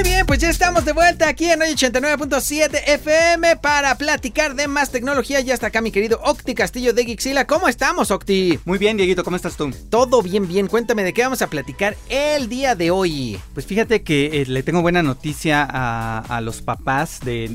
Muy bien, pues ya estamos de vuelta aquí en hoy 89.7 FM para platicar de más tecnología. Ya está acá mi querido Octi Castillo de Gixila. ¿Cómo estamos, Octi? Muy bien, Dieguito, ¿cómo estás tú? Todo bien, bien. Cuéntame de qué vamos a platicar el día de hoy. Pues fíjate que eh, le tengo buena noticia a, a los papás de...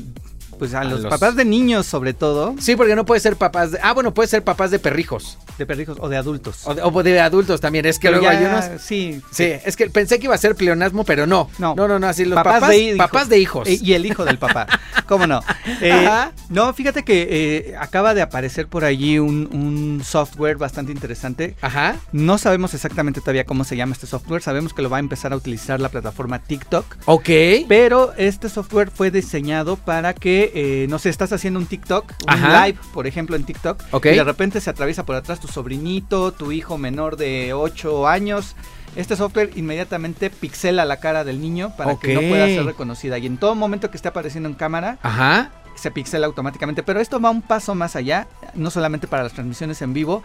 Pues a, los, los- papás de niños sobre todo, Sí, porque no puede ser papás de... Ah, bueno, puede ser papás de perrijos. De perrijos o de adultos. O de, o de adultos también. Es que Pero luego ya, hay unos... Sí, Sí, es que pensé que iba a ser pleonasmo, pero no. No. no, no, no, así los papás, hijo- papás de hijos. eh, Y el hijo del papá. ¿Cómo no? Eh, Ajá. no, fíjate que eh, acaba de aparecer por allí un, un software bastante interesante. Ajá. No sabemos exactamente todavía cómo se llama este software. Sabemos que lo va a empezar a utilizar la plataforma TikTok. Ok. Pero este software fue diseñado para que, eh, no sé, estás haciendo un TikTok, un Ajá. live, por ejemplo, en TikTok, Ok. y de repente se atraviesa por atrás tu sobrinito, tu hijo menor de 8 años. Este software inmediatamente pixela la cara del niño para que no pueda ser reconocida. Y en todo momento que esté apareciendo en cámara, Ajá. se pixela automáticamente. Pero esto va un paso más allá, no solamente para las transmisiones en vivo.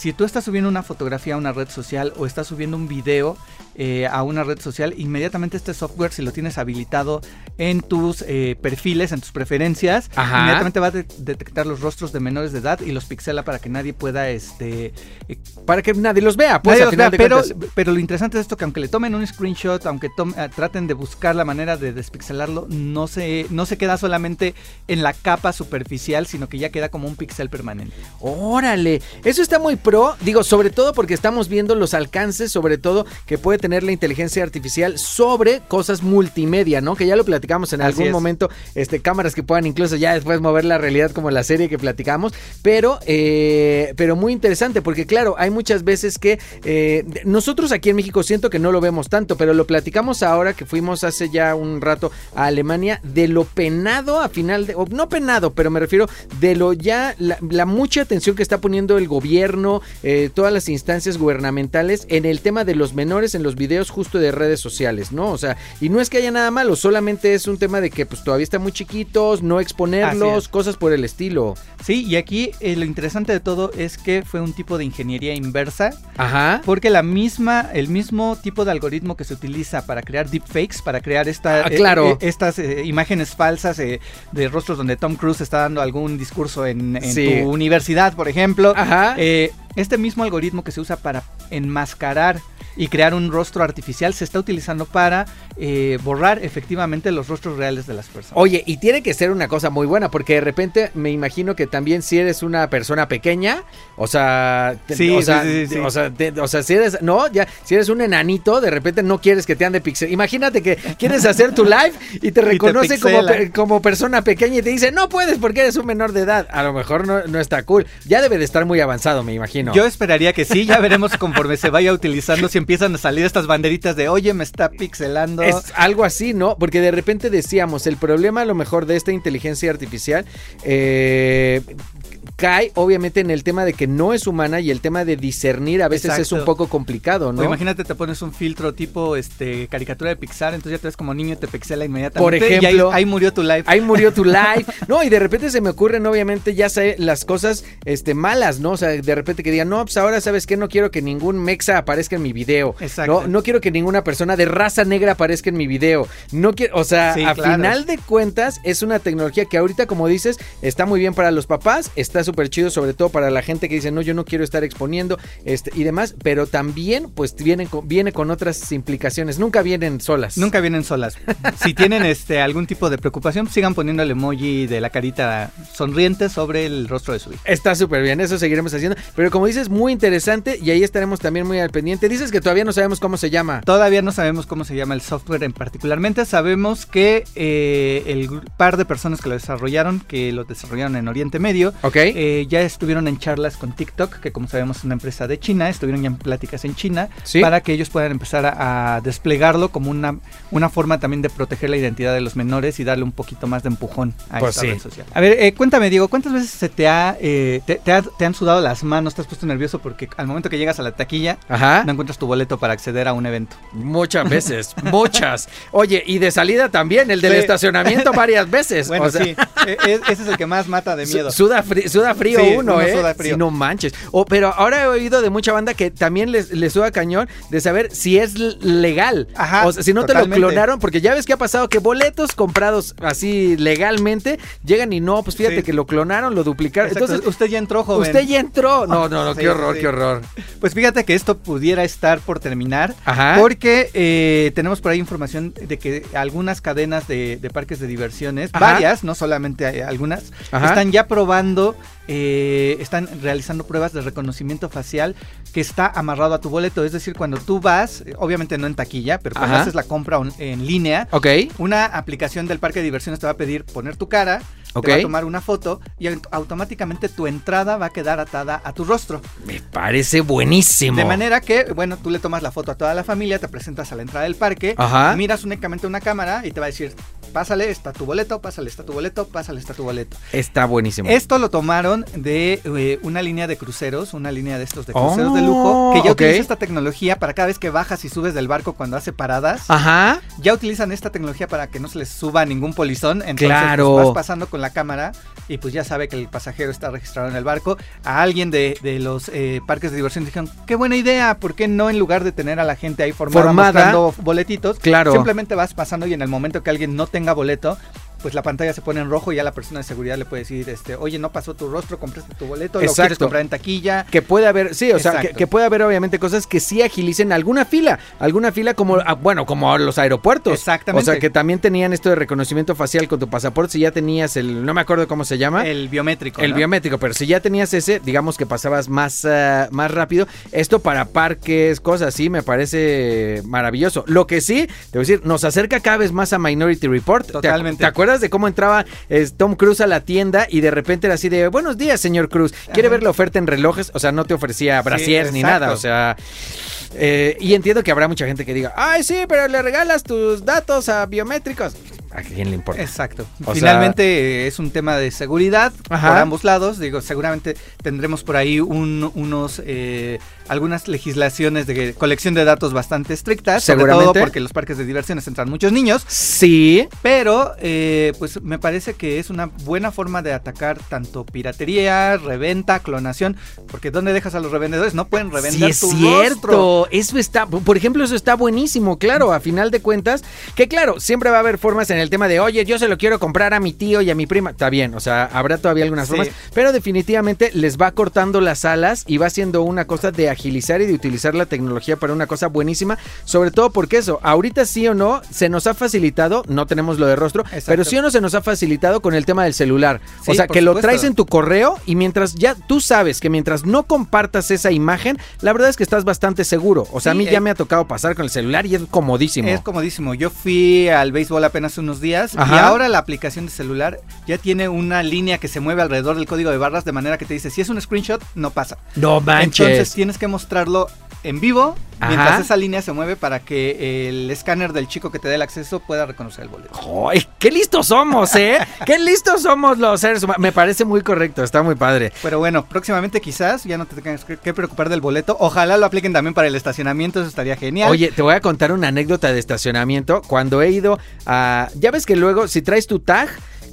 Si tú estás subiendo una fotografía a una red social o estás subiendo un video eh, a una red social, inmediatamente este software, si lo tienes habilitado en tus eh, perfiles, en tus preferencias, Ajá. inmediatamente va a de- detectar los rostros de menores de edad y los pixela para que nadie pueda este, eh, Para que nadie los vea, pues Nadie al los final vea, pero, pero lo interesante es esto que aunque le tomen un screenshot, aunque traten de buscar la manera de despixelarlo, no se, no se queda solamente en la capa superficial, sino que ya queda como un pixel permanente. Órale, eso está muy pro, digo, sobre todo porque estamos viendo los alcances, sobre todo que puede tener la inteligencia artificial sobre cosas multimedia, ¿no? Que ya lo platicamos en Así algún es. momento, este, cámaras que puedan incluso ya después mover la realidad como la serie que platicamos, pero, eh, pero muy interesante porque claro, hay muchas veces que eh, nosotros aquí en México siento que no lo vemos tanto, pero lo platicamos ahora que fuimos hace ya un rato a Alemania de lo penado a final de, o no penado, pero me refiero de lo ya, la, la mucha atención que está poniendo el gobierno, eh, todas las instancias gubernamentales en el tema de los menores en los videos justo de redes sociales, ¿no? O sea, y no es que haya nada malo, solamente es un tema de que pues todavía están muy chiquitos, no exponerlos, cosas por el estilo. Sí, y aquí eh, lo interesante de todo es que fue un tipo de ingeniería inversa, Ajá. porque la misma, el mismo tipo de algoritmo que se utiliza para crear deepfakes, para crear esta, Ah, claro. estas eh, imágenes falsas eh, de rostros donde Tom Cruise está dando algún discurso en, en Sí. tu universidad, por ejemplo. Ajá. Eh, este mismo algoritmo que se usa para enmascarar y crear un rostro artificial se está utilizando para eh, borrar efectivamente los rostros reales de las personas. Oye, y tiene que ser una cosa muy buena, porque de repente me imagino que también si eres una persona pequeña, o sea, te- Sí, o, sea sí, sí, sí. o sea, te- o sea, si eres, no, ya, si eres un enanito, de repente no quieres que te ande pixel. Imagínate que quieres hacer tu live y te reconoce como, pixela. pe- como persona pequeña y te dice, no puedes porque eres un menor de edad. A lo mejor no, no está cool. Ya debe de estar muy avanzado, me imagino. Yo esperaría que sí, ya veremos conforme se vaya utilizando si empiezan a salir estas banderitas de oye, me está pixelando. Es algo así, ¿no? Porque de repente decíamos, el problema a lo mejor de esta inteligencia artificial eh, cae obviamente en el tema de que no es humana y el tema de discernir a veces es un poco complicado, ¿no? O imagínate, te pones un filtro tipo este caricatura de Pixar, entonces ya te ves como niño y te pixela inmediatamente. Por y ahí- ejemplo, ahí, murió tu live. Ahí murió tu live. No, y de repente se me ocurren, obviamente, ya sé, las cosas este, malas, ¿no? O sea, de repente que digan, no, pues ahora, ¿sabes qué? No quiero que ningún mexa aparezca en mi video. Exacto. No, no quiero que ninguna persona de raza negra aparezca en mi video. No quiero, o sea, Sí, a claro. final de cuentas, es una tecnología que ahorita, como dices, está muy bien para los papás, está súper chido, sobre todo para la gente que dice, no, yo no quiero estar exponiendo este, y demás, pero también, pues, viene con, viene con otras implicaciones. Nunca vienen solas. Nunca vienen solas. Si tienen este algún tipo de preocupación, sigan poniendo el emoji de la carita sonriente sobre el rostro de su hijo. Está súper bien, eso seguiremos haciendo. Pero como dices, muy interesante y ahí estaremos también muy al pendiente. Dices que todavía no sabemos cómo se llama. Todavía no sabemos cómo se llama el software en particularmente. Sabemos que eh, el par de personas que lo desarrollaron, que lo desarrollaron en Oriente Medio, ¿Ok? Eh, ya estuvieron en charlas con TikTok, que como sabemos es una empresa de China, estuvieron ya en pláticas en China, Sí. para que ellos puedan empezar a, a desplegarlo como una, una forma también de proteger la identidad de los menores y darle un poquito más de empujón a Pues esta sí. red social. A ver, eh, cuéntame, Diego, ¿cuántas veces se te ha, eh, te, te ha- te han sudado las manos, te has puesto nervioso porque al momento que llegas a la taquilla Ajá. no encuentras tu boleto para acceder a un evento? Muchas veces, muchas. Oye, y de salida también, el del Sí. estacionamiento varias veces. Bueno, o sea, sí, e- e- ese es el que más mata de miedo. Suda, fri- suda frío Sí, uno, uno ¿eh? suda frío. Si no manches. O, pero ahora he oído de mucha banda que también les, les suda cañón de saber si es legal. Ajá, O sea, si no te lo clonaron, porque ya ves que ha pasado que boletos comprados así legalmente llegan y no, pues fíjate Sí. que lo clonaron, lo duplicaron. Exacto, Entonces, usted ya entró, joven. usted ya entró. No, no, no, Sí, qué horror, sí. qué horror. Pues fíjate que esto pudiera estar por terminar. Ajá. Porque eh, tenemos por ahí información de que algunas cadenas de, de parques de diversiones, Ajá. varias, no solamente eh, algunas, Ajá. están ya probando, eh, están realizando pruebas de reconocimiento facial que está amarrado a tu boleto. Es decir, cuando tú vas, obviamente no en taquilla, pero cuando Ajá. haces la compra on- en línea, Ok. una aplicación del parque de diversiones te va a pedir poner tu cara, Ok. te va a tomar una foto y aut- automáticamente tu entrada va a quedar atada a tu rostro. Me parece buenísimo. De manera que, bueno, tú le tomas la foto a toda la familia, te presentas a la entrada del parque, Ajá. miras únicamente una cámara y te va a decir, pásale, está tu boleto, pásale, está tu boleto, pásale, está tu boleto. Está buenísimo. Esto lo tomaron de eh, una línea de cruceros, una línea de estos de cruceros de Oh, lujo, que ya ok. utiliza esta tecnología para cada vez que bajas y subes del barco cuando hace paradas. Ajá. Ya utilizan esta tecnología para que no se les suba ningún polizón. Entonces, Claro. pues, vas pasando con la cámara y pues ya sabe que el pasajero está registrado en el barco. A alguien de, de los eh, parques de diversión dijeron, qué buena idea, ¿por qué no en lugar de tener a la gente ahí formada, Formada. mostrando boletitos? Claro. Simplemente vas pasando y en el momento que alguien no tenga boleto, pues la pantalla se pone en rojo y ya la persona de seguridad le puede decir, este, oye, no pasó tu rostro, compraste tu boleto, lo Exacto. quieres comprar en taquilla. Que puede haber, sí, o sea, que, puede haber obviamente cosas que sí agilicen alguna fila, alguna fila como, ah, bueno, como los aeropuertos. Exactamente. O sea, que también tenían esto de reconocimiento facial con tu pasaporte, si ya tenías el, no me acuerdo cómo se llama. El biométrico. El ¿no? biométrico, pero si ya tenías ese, digamos que pasabas más, ah, más rápido. Esto para parques, cosas así, me parece maravilloso. Lo que sí, te voy a decir, nos acerca cada vez más a Minority Report. ¿Te acu- Totalmente. ¿Te, acuerdas de cómo entraba eh, Tom Cruise a la tienda y de repente era así de, buenos días, señor Cruz, ¿quiere Ajá. ver la oferta en relojes? O sea, no te ofrecía brasieres ni nada, o sea... eh, y entiendo que habrá mucha gente que diga, ay, sí, pero le regalas tus datos a biométricos. ¿A quién le importa? Exacto. O Finalmente eh, es un tema de seguridad Ajá. por ambos lados. Digo, seguramente tendremos por ahí un- unos eh, algunas legislaciones de colección de datos bastante estrictas. Sobre todo porque los parques de diversiones entran muchos niños. Sí, Pero, eh, pues me parece que es una buena forma de atacar tanto piratería, reventa, clonación. Porque ¿dónde dejas a los revendedores? No pueden Sí, revender es tu cierto. rostro. Eso está, por ejemplo, eso está buenísimo, claro, a final de cuentas. Que claro, siempre va a haber formas en el tema de, oye, yo se lo quiero comprar a mi tío y a mi prima. Está bien, o sea, habrá todavía algunas Sí. formas, pero definitivamente les va cortando las alas y va siendo una cosa de agilizar y de utilizar la tecnología para una cosa buenísima. Sobre todo porque eso, ahorita sí o no, se nos ha facilitado, no tenemos lo de rostro, Exacto. pero sí o no se nos ha facilitado con el tema del celular. o sea, que lo traes en tu correo y mientras ya tú sabes que mientras no compartas esa imagen, la verdad es que estás bastante seguro. O sea, a mí ya eh, me ha tocado pasar con el celular y es comodísimo. Es comodísimo. Yo fui al béisbol apenas unos días y ahora la aplicación de celular ya tiene una línea que se mueve alrededor del código de barras de manera que te dice si es un screenshot no pasa. no manches. Entonces tienes que mostrarlo en vivo Ajá. mientras esa línea se mueve para que el escáner del chico que te dé el acceso pueda reconocer el boleto. ¡Ay, qué listos somos, eh! ¡Qué listos somos los seres humanos! Me parece muy correcto, está muy padre. Pero bueno, próximamente quizás ya no te tengas que que preocupar del boleto. Ojalá lo apliquen también para el estacionamiento, eso estaría genial. Oye, te voy a contar una anécdota de estacionamiento. Cuando he ido a. Ya ves que luego, si traes tu tag.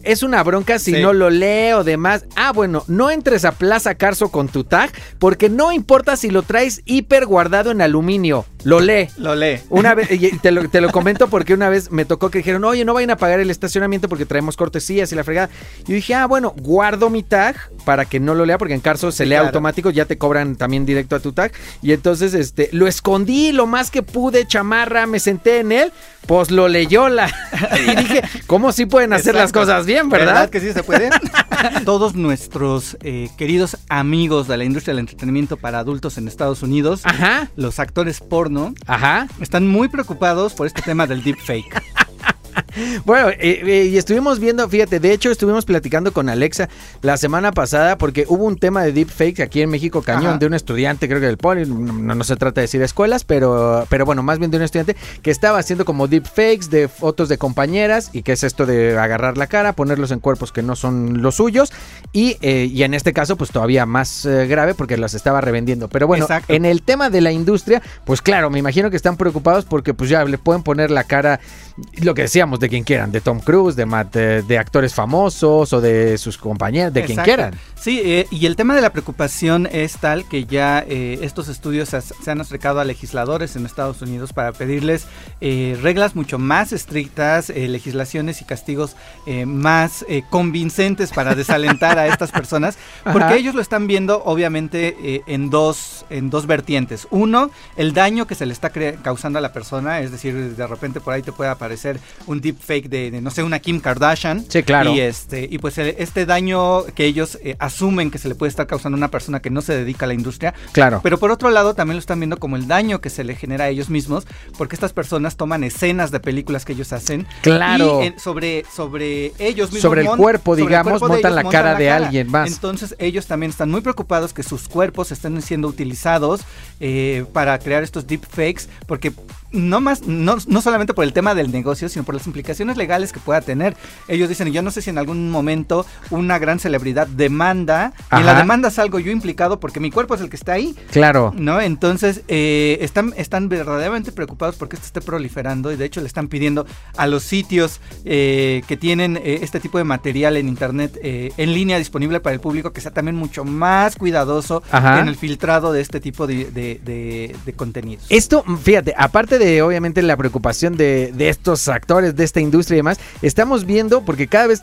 Es una bronca si Sí. no lo leo demás. Ah, bueno, no entres a Plaza Carso con tu tag, porque no importa si lo traes hiper guardado en aluminio. Lo lee. Lo lee. Una vez, y te lo, te lo comento porque una vez me tocó que dijeron, oye, no vayan a pagar el estacionamiento porque traemos cortesías y la fregada. Y yo dije, ah, bueno, guardo mi tag para que no lo lea, porque en Carso se Sí, lee claro. automático, ya te cobran también directo a tu tag. Y entonces, este, lo escondí lo más que pude, chamarra, me senté en él, pues lo leyó la. y dije, ¿cómo sí pueden hacer las cosas bien, verdad? que sí se puede? Todos nuestros eh, queridos amigos de la industria del entretenimiento para adultos en Estados Unidos, Ajá, los actores porno, ajá. están muy preocupados por este tema del deepfake. Bueno, eh, eh, y estuvimos viendo, fíjate, de hecho estuvimos platicando con Alexa la semana pasada porque hubo un tema de deepfakes aquí en México Cañón Ajá. de un estudiante, creo que del Poli, no, no se trata de decir escuelas, pero, pero bueno, más bien de un estudiante que estaba haciendo como deepfakes de fotos de compañeras y que es esto de agarrar la cara, ponerlos en cuerpos que no son los suyos y, eh, y en este caso pues todavía más grave porque los estaba revendiendo. Pero bueno, Exacto. en el tema de la industria, pues claro, me imagino que están preocupados porque pues ya le pueden poner la cara, lo que decíamos, de quien quieran, de Tom Cruise, de, Matt, de, de actores famosos o de sus compañeros, de quien quieran. Sí, eh, y el tema de la preocupación es tal que ya eh, estos estudios se han acercado a legisladores en Estados Unidos para pedirles eh, reglas mucho más estrictas, legislaciones y castigos más convincentes para desalentar a estas personas, porque Ajá. ellos lo están viendo obviamente en, dos, en dos vertientes. Uno, el daño que se le está causando a la persona, es decir, de repente por ahí te puede aparecer un deepfake de, de, no sé, una Kim Kardashian. Sí, claro. Y este, y pues el- este daño que ellos eh, asumen que se le puede estar causando a una persona que no se dedica a la industria. Claro. Pero por otro lado también lo están viendo como el daño que se le genera a ellos mismos, porque estas personas toman escenas de películas que ellos hacen. Claro. Y eh, sobre, sobre ellos mismos. Sobre el cuerpo, sobre el digamos, cuerpo de montan ellos la cara de alguien más. Entonces ellos también están muy preocupados que sus cuerpos estén siendo utilizados eh, para crear estos deepfakes, porque no más, no, no solamente por el tema del negocio, sino por las implicaciones legales que pueda tener. Ellos dicen, yo no sé si en algún momento una gran celebridad demanda, y en la demanda salgo yo implicado porque mi cuerpo es el que está ahí, Claro. ¿no? Entonces, eh, están, están verdaderamente preocupados porque esto esté proliferando y de hecho le están pidiendo a los sitios eh, que tienen eh, este tipo de material en internet eh, en línea disponible para el público que sea también mucho más cuidadoso Ajá. en el filtrado de este tipo de, de- de- de contenidos. Esto, fíjate, aparte de obviamente la preocupación de, de estos actores, de esta industria y demás, estamos viendo, porque cada vez,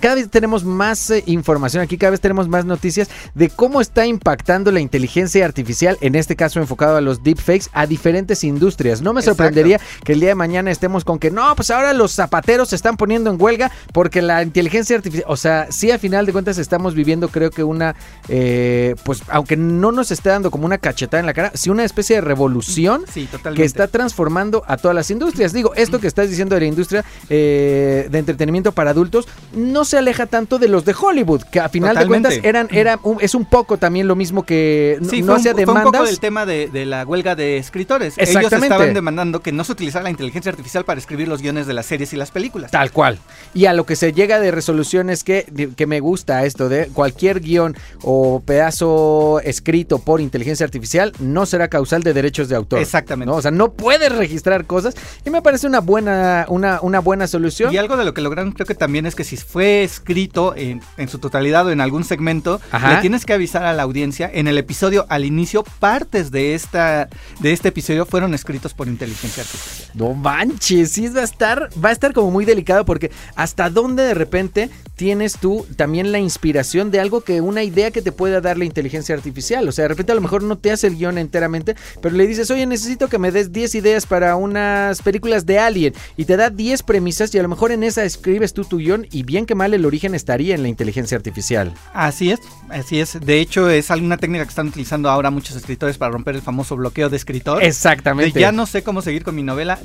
cada vez tenemos más eh, información aquí, cada vez tenemos más noticias de cómo está impactando la inteligencia artificial, en este caso enfocado a los deepfakes, a diferentes industrias. No me Exacto. sorprendería que el día de mañana estemos con que no, pues ahora los zapateros se están poniendo en huelga porque la inteligencia artificial, o sea, sí a final de cuentas estamos viviendo creo que una, eh, pues aunque no nos esté dando como una cachetada en la cara, sí una especie de revolución Sí, que está transformando a todas las industrias. Digo, esto que estás diciendo de la industria eh, de entretenimiento para adultos no se aleja tanto de los de Hollywood, que a final Totalmente. de cuentas eran, era un- es un poco también lo mismo que no, Sí, no fue, un, hacía fue un demandas. poco del tema de, de la huelga de escritores. Ellos Exactamente. estaban demandando que no se utilizara la inteligencia artificial para escribir los guiones de las series y las películas. Tal cual. Y a lo que se llega de resolución es que, que me gusta esto de cualquier guion o pedazo escrito por inteligencia artificial no será causal de derechos de autor. Exactamente. ¿no? O sea, no puedes registrar cosas y me parece una buena, una, una buena solución. Y algo de lo que lograron creo que también es que si fue escrito en, en su totalidad o en algún segmento, Ajá. le tienes que avisar a la audiencia en el episodio al inicio, partes de esta de este episodio fueron escritos por inteligencia artificial. No manches, sí va a estar, va a estar como muy delicado porque hasta dónde de repente tienes tú también la inspiración de algo que una idea que te pueda dar la inteligencia artificial. O sea, de repente a lo mejor no te hace el guion enteramente, pero le dices, oye, necesito que me des 10 ideas para unas películas de Alien y te da 10 premisas y a lo mejor en esa escribes tú tu guion y bien que mal el origen estaría en la inteligencia artificial. Así es, así es. De hecho, es alguna técnica que están utilizando ahora muchos escritores para romper el famoso bloqueo de escritor. De Exactamente. ya no sé cómo seguir con mi novela.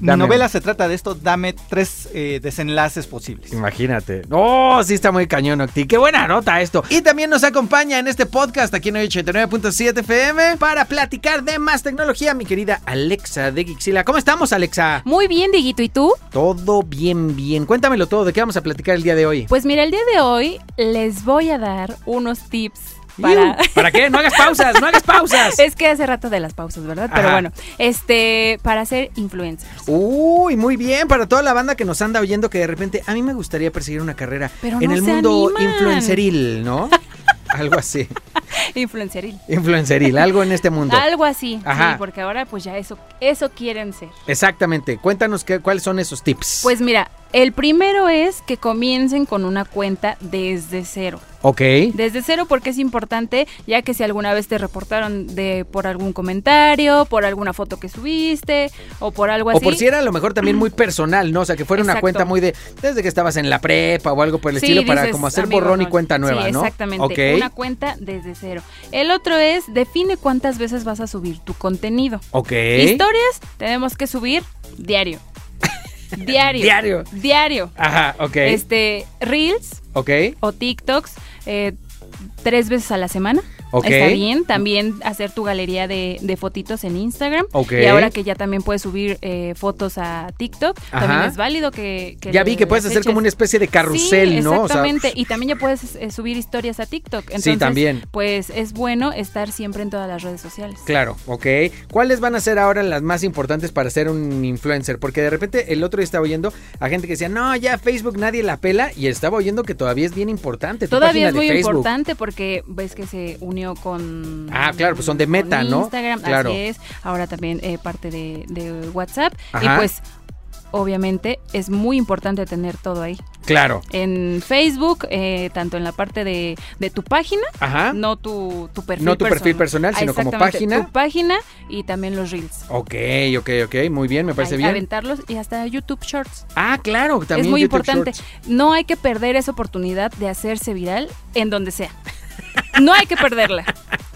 Mi Dame. novela se trata de esto, dame tres eh, desenlaces posibles. Imagínate. Oh, sí está muy cañón, Octi. Qué buena nota esto. Y también nos acompaña en este podcast aquí en 89.7 FM para platicar de más tecnología, mi querida Alexa de Gixila. ¿Cómo estamos, Alexa? Muy bien, Diguito, ¿y tú? Todo bien, bien. Cuéntamelo todo. ¿De qué vamos a platicar el día de hoy? Pues mira, el día de hoy les voy a dar unos tips para... ¿Para qué? No hagas pausas, no hagas pausas. es que hace rato de las pausas, ¿verdad? Pero Ajá. bueno, este, para ser influencer. Uy, muy bien. Para toda la banda que nos anda oyendo que de repente a mí me gustaría perseguir una carrera Pero en no el mundo animan. influenceril, ¿no? Algo así. Influenceril. Influenceril, algo en este mundo. Algo así, Ajá. sí, porque ahora pues ya eso, eso quieren ser. Exactamente. Cuéntanos qué, cuáles son esos tips. Pues mira, el primero es que comiencen con una cuenta desde cero. Ok. Desde cero porque es importante, ya que si alguna vez te reportaron de por algún comentario, por alguna foto que subiste o por algo así. O por si era a lo mejor también muy personal, ¿no? O sea, que fuera una cuenta muy de desde que estabas en la prepa o algo por el Sí, estilo para como hacer amigo, borrón y cuenta nueva, Sí, ¿no? Exactamente, Ok. una cuenta desde cero. El otro es define cuántas veces vas a subir tu contenido. Ok. Historias tenemos que subir diario. Diario. Diario. Diario. Ajá, ok. Este, Reels Ok. o TikToks eh, tres veces a la semana. Está bien. También hacer tu galería de, de fotitos en Instagram. Ok. Y ahora que ya también puedes subir eh, fotos a TikTok, también es válido que... que Ya vi que puedes hacer como una especie de carrusel, Sí, ¿no? O sea, exactamente. y también ya puedes eh, subir historias a TikTok. Entonces, también. Pues es bueno estar siempre en todas las redes sociales. Claro, ok. ¿Cuáles van a ser ahora las más importantes para ser un influencer? Porque de repente el otro día estaba oyendo a gente que decía, no, ya Facebook nadie la pela. Y estaba oyendo que todavía es bien importante. tu Todavía es muy importante porque ves que se unió con... Ah, claro, pues son de Meta, ¿no? Instagram, Claro. así es. Ahora también eh, parte de, de WhatsApp. Ajá. Y pues, obviamente, es muy importante tener todo ahí. Claro. En Facebook, eh, tanto en la parte de, de tu página, Ajá. no tu, tu perfil No tu perfil personal, sino como página. Tu página y también los reels. Ok, ok, ok. Muy bien, me parece bien. Aventarlos y hasta YouTube Shorts. Ah, claro, también es muy YouTube importante. Shorts. No hay que perder esa oportunidad de hacerse viral en donde sea. No hay que perderla.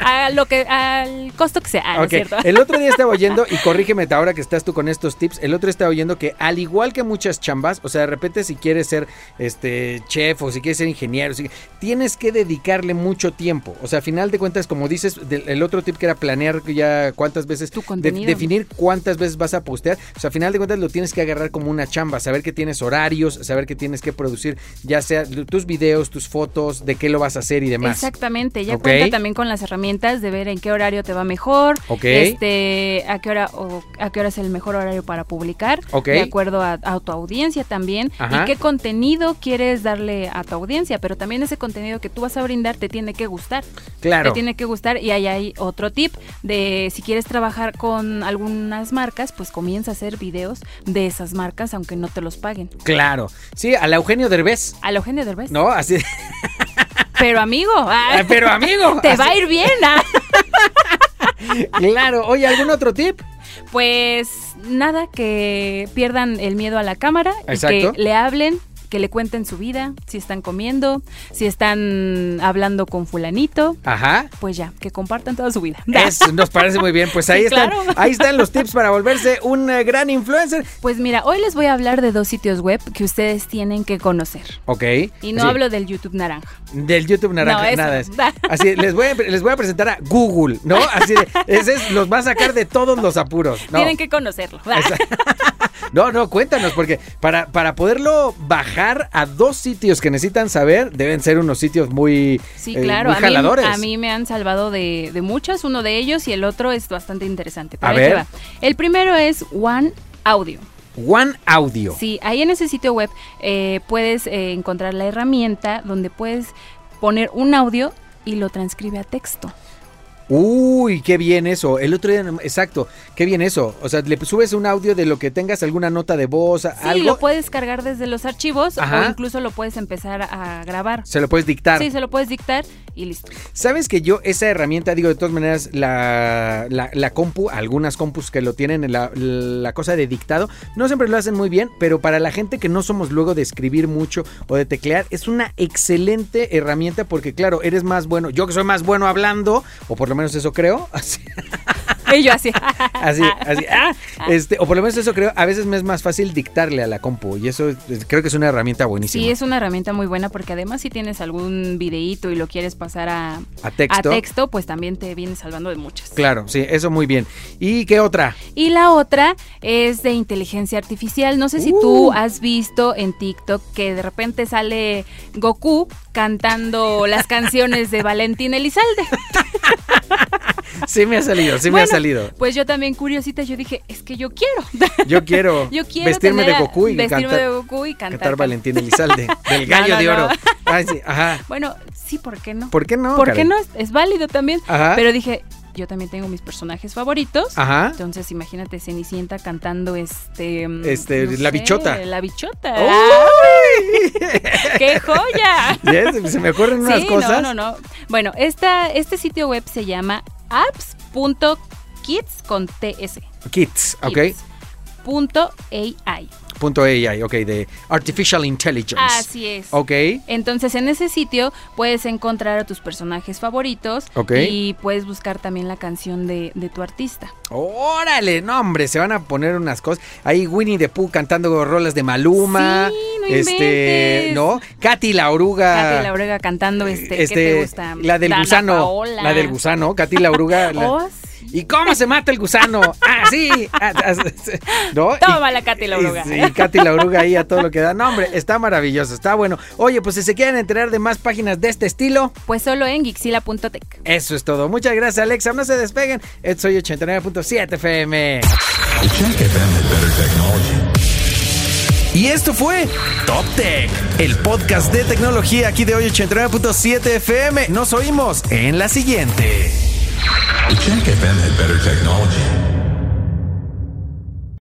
A lo que, al costo que sea, ah, ¿no es cierto? El otro día estaba oyendo, y corrígeme ahora que estás tú con estos tips, el otro estaba oyendo que al igual que muchas chambas, o sea, de repente si quieres ser este chef o si quieres ser ingeniero, si- tienes que dedicarle mucho tiempo. O sea, a final de cuentas, como dices, del- el otro tip que era planear ya cuántas veces, Tu de- contenido. definir cuántas veces vas a postear. O sea, a final de cuentas lo tienes que agarrar como una chamba, saber que tienes horarios, saber que tienes que producir, ya sea tus videos, tus fotos, de qué lo vas a hacer y demás. Exactamente, ya Ok. cuenta también con las herramientas de ver en qué horario te va mejor, este, a qué hora o a qué hora es el mejor horario para publicar, de acuerdo a, a tu audiencia también, Ajá. y qué contenido quieres darle a tu audiencia, pero también ese contenido que tú vas a brindar te tiene que gustar. Claro. Te tiene que gustar y ahí hay otro tip de si quieres trabajar con algunas marcas, pues comienza a hacer videos de esas marcas aunque no te los paguen. Claro. Sí, a la Eugenio Derbez. A la Eugenio Derbez. ¿No? Así. Pero amigo, ah, Ah, Pero amigo. te así- va a ir bien. ah. Claro. Oye, ¿algún otro tip? Pues nada, que pierdan el miedo a la cámara Exacto. y que le hablen, que le cuenten su vida, si están comiendo, si están hablando con fulanito, Ajá. pues ya, que compartan toda su vida. Eso nos parece muy bien. Pues ahí Sí, están. claro. Ahí están los tips para volverse un eh, gran influencer. Pues mira, hoy les voy a hablar de dos sitios web que ustedes tienen que conocer. Ok. Y no Sí. hablo del YouTube naranja. Del YouTube naranja, No, eso nada es. Así, les voy, a, les voy a presentar a Google, ¿no? Así de, ese es- los va a sacar de todos los apuros. No. Tienen que conocerlo. No, no, cuéntanos, porque para, para poderlo bajar a dos sitios que necesitan saber, deben ser unos sitios muy, Sí, eh, claro. muy a, mí, jaladores. a mí me han salvado de, de muchas, uno de ellos y el otro es bastante interesante. Pero A ver. va. El primero es One Audio. One Audio. Sí, ahí en ese sitio web eh, puedes eh, encontrar la herramienta donde puedes poner un audio y lo transcribe a texto. Uy, qué bien eso. El otro día, exacto, qué bien eso. O sea, le subes un audio de lo que tengas, alguna nota de voz, Sí, algo. lo puedes cargar desde los archivos Ajá. o incluso lo puedes empezar a grabar. Se lo puedes dictar. Sí, se lo puedes dictar y listo. Sabes que yo esa herramienta, digo, de todas maneras, la, la, la compu, algunas compus que lo tienen, en la, la cosa de dictado, no siempre lo hacen muy bien, pero para la gente que no somos luego de escribir mucho o de teclear, es una excelente herramienta porque, claro, eres más bueno, yo que soy más bueno hablando, o por lo menos eso creo, Y yo así. así, así, ah, este, o por lo menos eso creo, a veces me es más fácil dictarle a la compu y eso creo que es una herramienta buenísima. Sí, es una herramienta muy buena porque además si tienes algún videíto y lo quieres pasar a, A texto. a texto, pues también te viene salvando de muchas. Claro, sí, eso muy bien. ¿Y qué otra? Y la otra es de inteligencia artificial. No sé si Uh. tú has visto en TikTok que de repente sale Goku cantando las canciones de Valentín Elizalde. Sí me ha salido, sí me ha salido. Pues yo también curiosita, yo dije, es que yo quiero. Yo quiero, Yo quiero vestirme tener de Goku y vestirme cantar, de Goku y cantar. cantar Valentín Elizalde, del gallo No, no, de oro. no. Ay, sí, ajá. Bueno, sí, ¿por qué no? ¿Por qué no? ¿Por qué no? Es, es válido también. Ajá. Pero dije, yo también tengo mis personajes favoritos. Ajá. Entonces, imagínate Cenicienta cantando este. mm, Este, la bichota. La bichota. ¡Uy! ¡Qué joya! Ya, se me ocurren unas sí, cosas. no, no, no. Bueno, esta, este sitio web se llama apps.kids con TS. Kids, ¿ok? Kids. Punto AI. Punto AI, ok, de Artificial Intelligence. Así es. Ok. Entonces en ese sitio puedes encontrar a tus personajes favoritos Ok. y puedes buscar también la canción de, de tu artista. Órale, no hombre, se van a poner unas cosas. Ahí Winnie the Pooh cantando rolas de Maluma. Sí, no este. ¿no? Katy la oruga. Katy la oruga cantando este, ¿qué este, te gusta? La del Dana gusano. Paola. La del gusano, Katy la oruga. la- Oh, sí. ¿Y cómo se mata el gusano? Ah, sí. Ah, ah, ¿No? Toma Y- la Katy la oruga. Y, sí, Katy la oruga ahí a todo lo que da. No, hombre, está maravilloso, está bueno. Oye, pues si se quieren enterar de más páginas de este estilo, Pues solo en Gixila.tech. eso es todo. Muchas gracias, Alexa. No se despeguen. Esto soy 89.7 FM. Y esto fue Top Tech, el podcast de tecnología aquí de hoy 89.7 FM. Nos oímos en la siguiente. Check FM had better technology.